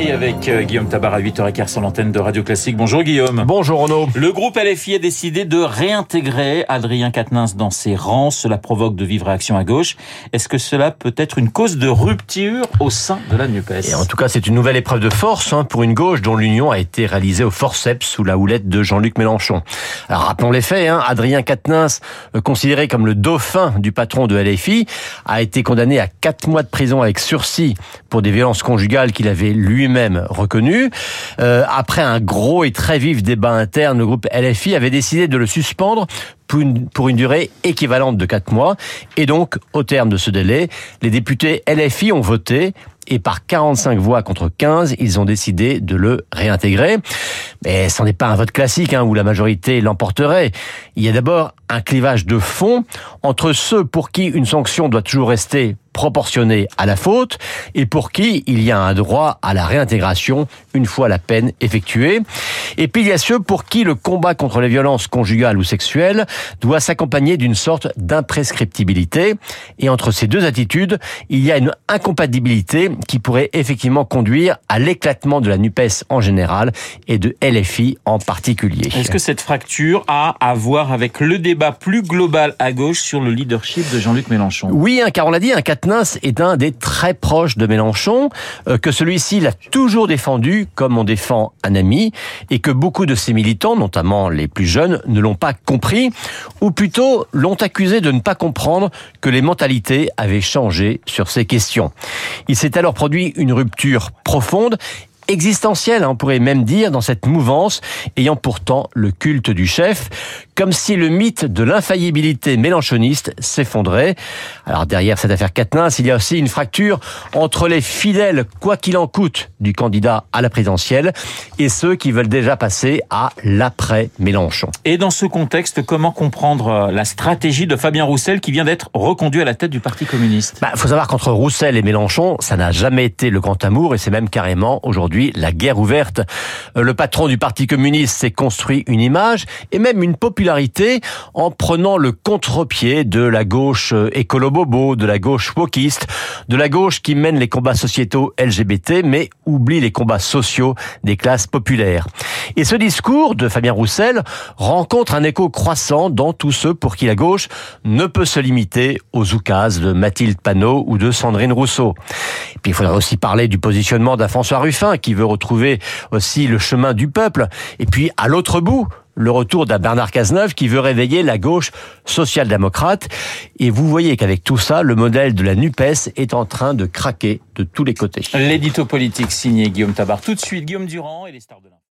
Et avec euh, Guillaume Tabar à 8h15 sur l'antenne de Radio Classique. Bonjour Guillaume. Bonjour Renaud. Le groupe LFI a décidé de réintégrer Adrien Quatennens dans ses rangs. Cela provoque de vives réactions à gauche. Est-ce que cela peut être une cause de rupture au sein de la NUPES? Et en tout cas, c'est une nouvelle épreuve de force hein, pour une gauche dont l'union a été réalisée au forceps sous la houlette de Jean-Luc Mélenchon. Alors rappelons les faits, hein, Adrien Quatennens, euh, considéré comme le dauphin du patron de LFI, a été condamné à 4 mois de prison avec sursis pour des violences conjugales qu'il avait lui-même reconnues. Euh, après un gros et très vif débat interne, le groupe LFI avait décidé de le suspendre pour une, pour une durée équivalente de 4 mois. Et donc, au terme de ce délai, les députés LFI ont voté et par 45 voix contre 15, ils ont décidé de le réintégrer. Mais ce n'est pas un vote classique hein, où la majorité l'emporterait. Il y a d'abord un clivage de fond entre ceux pour qui une sanction doit toujours rester proportionnée à la faute et pour qui il y a un droit à la réintégration une fois la peine effectuée. Et puis il y a ceux pour qui le combat contre les violences conjugales ou sexuelles doit s'accompagner d'une sorte d'imprescriptibilité. Et entre ces deux attitudes, il y a une incompatibilité qui pourrait effectivement conduire à l'éclatement de la NUPES en général et de LFI en particulier. Est-ce que cette fracture a à voir avec le débat plus global à gauche sur le leadership de Jean-Luc Mélenchon? Oui, hein, car on l'a dit, un Quatennens est un des très proches de Mélenchon, euh, que celui-ci l'a toujours défendu comme on défend un ami, et que beaucoup de ses militants, notamment les plus jeunes, ne l'ont pas compris, ou plutôt l'ont accusé de ne pas comprendre que les mentalités avaient changé sur ces questions. Il s'est alors produit une rupture profonde existentielle, on pourrait même dire, dans cette mouvance, ayant pourtant le culte du chef, comme si le mythe de l'infaillibilité mélanchoniste s'effondrait. Alors derrière cette affaire Quatennens, il y a aussi une fracture entre les fidèles, quoi qu'il en coûte, du candidat à la présidentielle, et ceux qui veulent déjà passer à l'après-Mélenchon. Et dans ce contexte, comment comprendre la stratégie de Fabien Roussel qui vient d'être reconduit à la tête du Parti communiste? Il bah, faut savoir qu'entre Roussel et Mélenchon, ça n'a jamais été le grand amour, et c'est même carrément aujourd'hui la guerre ouverte. Euh, le patron du Parti communiste s'est construit une image et même une popularité en prenant le contre-pied de la gauche euh, écolo-bobo, de la gauche wokiste, de la gauche qui mène les combats sociétaux LGBT mais oublie les combats sociaux des classes populaires. Et ce discours de Fabien Roussel rencontre un écho croissant dans tous ceux pour qui la gauche ne peut se limiter aux oukases de Mathilde Panot ou de Sandrine Rousseau. Et puis il faudrait aussi parler du positionnement d'un Ruffin qui veut retrouver aussi le chemin du peuple. Et puis à l'autre bout, le retour d'un Bernard Cazeneuve qui veut réveiller la gauche social-démocrate. Et vous voyez qu'avec tout ça, le modèle de la NUPES est en train de craquer de tous les côtés. L'édito politique signé Guillaume Tabar. Tout de suite, Guillaume Durand et les stars de